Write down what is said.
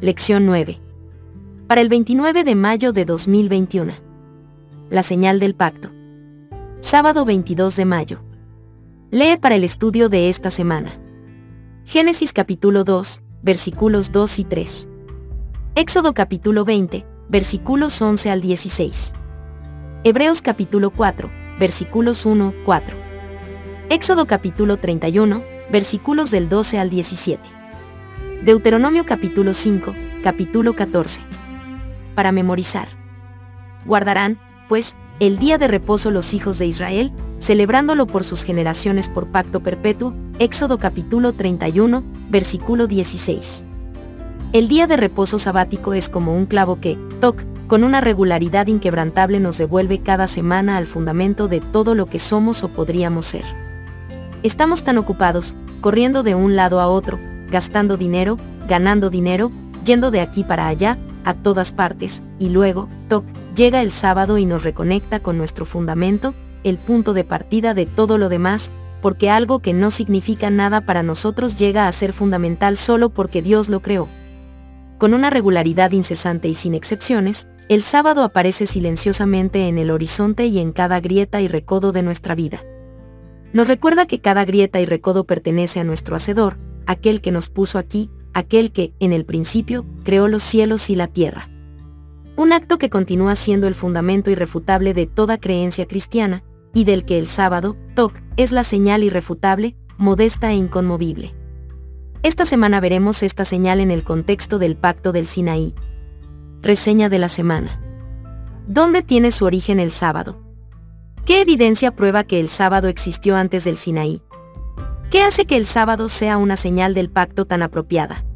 Lección 9. Para el 29 de mayo de 2021. La señal del pacto. Sábado 22 de mayo. Lee para el estudio de esta semana. Génesis capítulo 2, versículos 2 y 3. Éxodo capítulo 20, versículos 11 al 16. Hebreos capítulo 4, versículos 1, 4. Éxodo capítulo 31, versículos del 12 al 17. Deuteronomio capítulo 5, capítulo 14. Para memorizar. Guardarán, pues, el día de reposo los hijos de Israel, celebrándolo por sus generaciones por pacto perpetuo, Éxodo capítulo 31, versículo 16. El día de reposo sabático es como un clavo que, toc, con una regularidad inquebrantable nos devuelve cada semana al fundamento de todo lo que somos o podríamos ser. Estamos tan ocupados, corriendo de un lado a otro, gastando dinero, ganando dinero, yendo de aquí para allá, a todas partes, y luego, toc, llega el sábado y nos reconecta con nuestro fundamento, el punto de partida de todo lo demás, porque algo que no significa nada para nosotros llega a ser fundamental solo porque Dios lo creó. Con una regularidad incesante y sin excepciones, el sábado aparece silenciosamente en el horizonte y en cada grieta y recodo de nuestra vida. Nos recuerda que cada grieta y recodo pertenece a nuestro Hacedor, aquel que nos puso aquí, aquel que, en el principio, creó los cielos y la tierra. Un acto que continúa siendo el fundamento irrefutable de toda creencia cristiana, y del que el sábado, Toc, es la señal irrefutable, modesta e inconmovible. Esta semana veremos esta señal en el contexto del Pacto del Sinaí, Reseña de la semana. ¿Dónde tiene su origen el sábado? ¿Qué evidencia prueba que el sábado existió antes del Sinaí? ¿Qué hace que el sábado sea una señal del pacto tan apropiada?